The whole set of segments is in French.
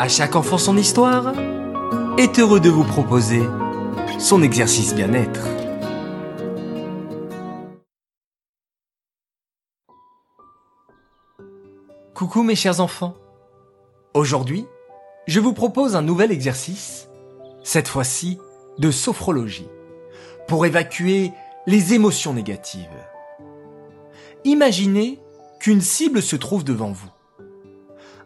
À chaque enfant son histoire est heureux de vous proposer son exercice bien-être. Coucou mes chers enfants. Aujourd'hui, je vous propose un nouvel exercice, cette fois-ci de sophrologie, pour évacuer les émotions négatives. Imaginez qu'une cible se trouve devant vous.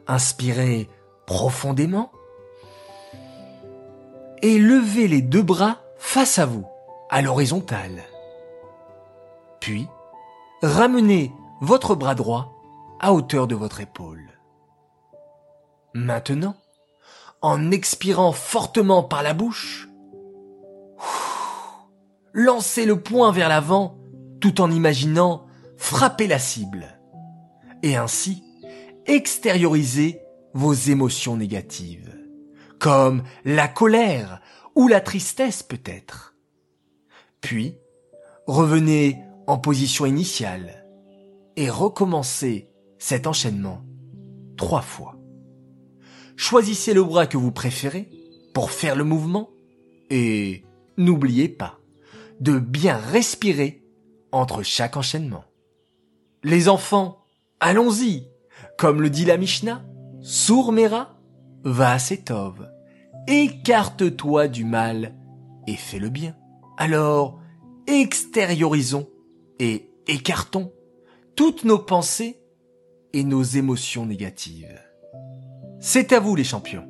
Inspirez profondément et levez les deux bras face à vous, à l'horizontale. Puis, ramenez votre bras droit à hauteur de votre épaule. Maintenant, en expirant fortement par la bouche, lancez le poing vers l'avant tout en imaginant frapper la cible et ainsi extérioriser vos émotions négatives, comme la colère ou la tristesse peut-être. Puis, revenez en position initiale et recommencez cet enchaînement trois fois. Choisissez le bras que vous préférez pour faire le mouvement et n'oubliez pas de bien respirer entre chaque enchaînement. Les enfants, allons-y, comme le dit la Mishnah, Sourmera, va setov, écarte-toi du mal et fais le bien. Alors, extériorisons et écartons toutes nos pensées et nos émotions négatives. C'est à vous les champions.